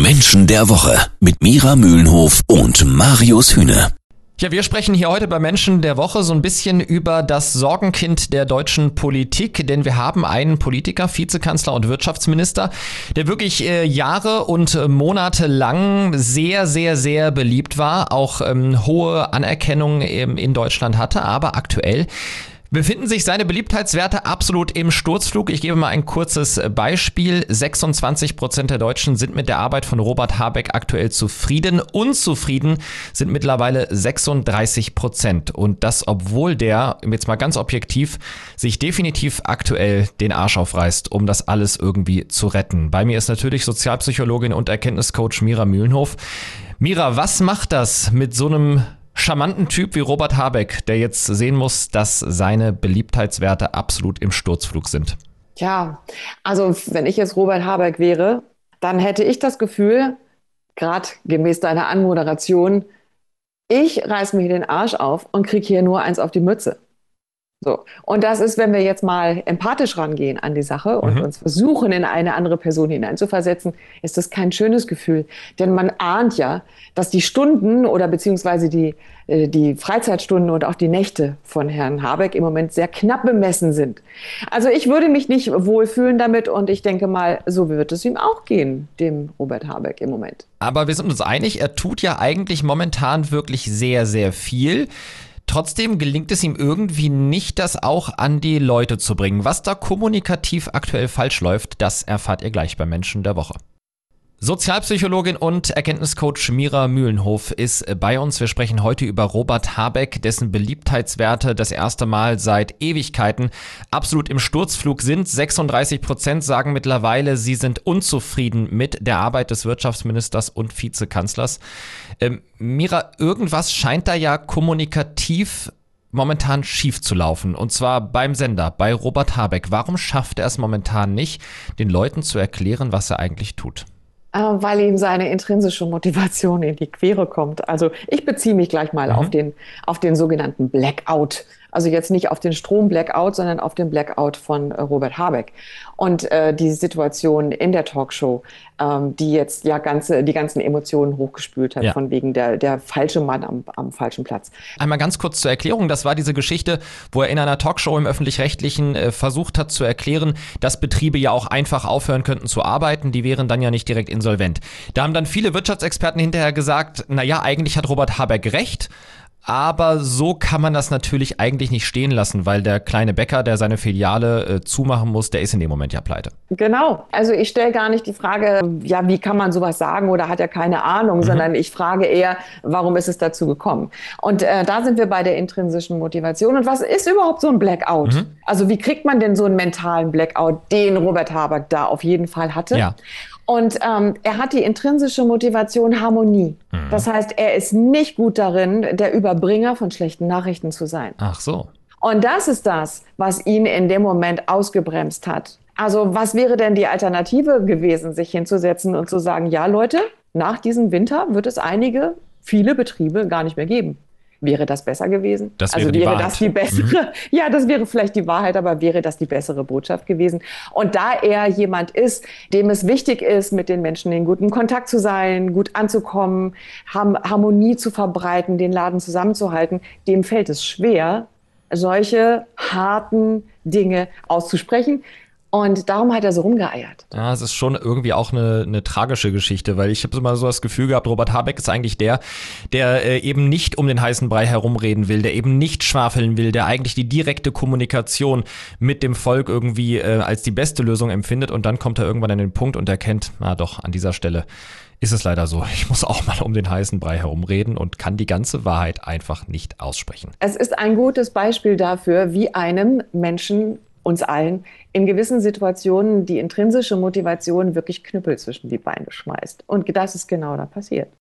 Menschen der Woche mit Mira Mühlenhof und Marius Hühne. Ja, wir sprechen hier heute bei Menschen der Woche so ein bisschen über das Sorgenkind der deutschen Politik, denn wir haben einen Politiker, Vizekanzler und Wirtschaftsminister, der wirklich äh, Jahre und Monate lang sehr, sehr, sehr beliebt war, auch ähm, hohe Anerkennung ähm, in Deutschland hatte, aber aktuell befinden sich seine Beliebtheitswerte absolut im Sturzflug. Ich gebe mal ein kurzes Beispiel. 26 Prozent der Deutschen sind mit der Arbeit von Robert Habeck aktuell zufrieden. Unzufrieden sind mittlerweile 36 Prozent. Und das, obwohl der, jetzt mal ganz objektiv, sich definitiv aktuell den Arsch aufreißt, um das alles irgendwie zu retten. Bei mir ist natürlich Sozialpsychologin und Erkenntniscoach Mira Mühlenhof. Mira, was macht das mit so einem charmanten Typ wie Robert Habeck, der jetzt sehen muss, dass seine Beliebtheitswerte absolut im Sturzflug sind? Tja, also wenn ich jetzt Robert Habeck wäre, dann hätte ich das Gefühl, gerade gemäß deiner Anmoderation, ich reiß mir den Arsch auf und kriege hier nur eins auf die Mütze. So. Und das ist, wenn wir jetzt mal empathisch rangehen an die Sache und mhm. uns versuchen, in eine andere Person hineinzuversetzen, ist das kein schönes Gefühl. Denn man ahnt ja, dass die Stunden oder beziehungsweise die, äh, die Freizeitstunden und auch die Nächte von Herrn Habeck im Moment sehr knapp bemessen sind. Also ich würde mich nicht wohlfühlen damit und ich denke mal, so wird es ihm auch gehen, dem Robert Habeck im Moment. Aber wir sind uns einig, er tut ja eigentlich momentan wirklich sehr, sehr viel. Trotzdem gelingt es ihm irgendwie nicht, das auch an die Leute zu bringen. Was da kommunikativ aktuell falsch läuft, das erfahrt ihr gleich bei Menschen der Woche. Sozialpsychologin und Erkenntniscoach Mira Mühlenhof ist bei uns. Wir sprechen heute über Robert Habeck, dessen Beliebtheitswerte das erste Mal seit Ewigkeiten absolut im Sturzflug sind. 36 Prozent sagen mittlerweile, sie sind unzufrieden mit der Arbeit des Wirtschaftsministers und Vizekanzlers. Ähm, Mira, irgendwas scheint da ja kommunikativ momentan schief zu laufen. Und zwar beim Sender, bei Robert Habeck. Warum schafft er es momentan nicht, den Leuten zu erklären, was er eigentlich tut? Äh, weil ihm seine intrinsische Motivation in die Quere kommt. Also ich beziehe mich gleich mal mhm. auf, den, auf den sogenannten Blackout. Also jetzt nicht auf den Strom-Blackout, sondern auf den Blackout von äh, Robert Habeck. Und äh, die Situation in der Talkshow, ähm, die jetzt ja ganze, die ganzen Emotionen hochgespült hat, ja. von wegen der, der falsche Mann am, am falschen Platz. Einmal ganz kurz zur Erklärung. Das war diese Geschichte, wo er in einer Talkshow im Öffentlich-Rechtlichen äh, versucht hat zu erklären, dass Betriebe ja auch einfach aufhören könnten zu arbeiten. Die wären dann ja nicht direkt insolvent. Da haben dann viele Wirtschaftsexperten hinterher gesagt, na ja, eigentlich hat Robert Habeck recht. Aber so kann man das natürlich eigentlich nicht stehen lassen, weil der kleine Bäcker, der seine Filiale äh, zumachen muss, der ist in dem Moment ja pleite. Genau. Also ich stelle gar nicht die Frage, ja, wie kann man sowas sagen oder hat er keine Ahnung, mhm. sondern ich frage eher, warum ist es dazu gekommen? Und äh, da sind wir bei der intrinsischen Motivation. Und was ist überhaupt so ein Blackout? Mhm. Also wie kriegt man denn so einen mentalen Blackout, den Robert Habeck da auf jeden Fall hatte? Ja. Und ähm, er hat die intrinsische Motivation Harmonie. Mhm. Das heißt, er ist nicht gut darin, der Überbringer von schlechten Nachrichten zu sein. Ach so. Und das ist das, was ihn in dem Moment ausgebremst hat. Also was wäre denn die Alternative gewesen, sich hinzusetzen und zu sagen, ja Leute, nach diesem Winter wird es einige, viele Betriebe gar nicht mehr geben. Wäre das besser gewesen? Das wäre also wäre das die bessere? Mhm. Ja, das wäre vielleicht die Wahrheit, aber wäre das die bessere Botschaft gewesen? Und da er jemand ist, dem es wichtig ist, mit den Menschen in guten Kontakt zu sein, gut anzukommen, Harmonie zu verbreiten, den Laden zusammenzuhalten, dem fällt es schwer, solche harten Dinge auszusprechen. Und darum hat er so rumgeeiert. Ja, es ist schon irgendwie auch eine, eine tragische Geschichte, weil ich habe immer so das Gefühl gehabt, Robert Habeck ist eigentlich der, der äh, eben nicht um den heißen Brei herumreden will, der eben nicht schwafeln will, der eigentlich die direkte Kommunikation mit dem Volk irgendwie äh, als die beste Lösung empfindet und dann kommt er irgendwann an den Punkt und erkennt, na doch, an dieser Stelle ist es leider so. Ich muss auch mal um den heißen Brei herumreden und kann die ganze Wahrheit einfach nicht aussprechen. Es ist ein gutes Beispiel dafür, wie einem Menschen uns allen in gewissen Situationen die intrinsische Motivation wirklich Knüppel zwischen die Beine schmeißt. Und das ist genau da passiert.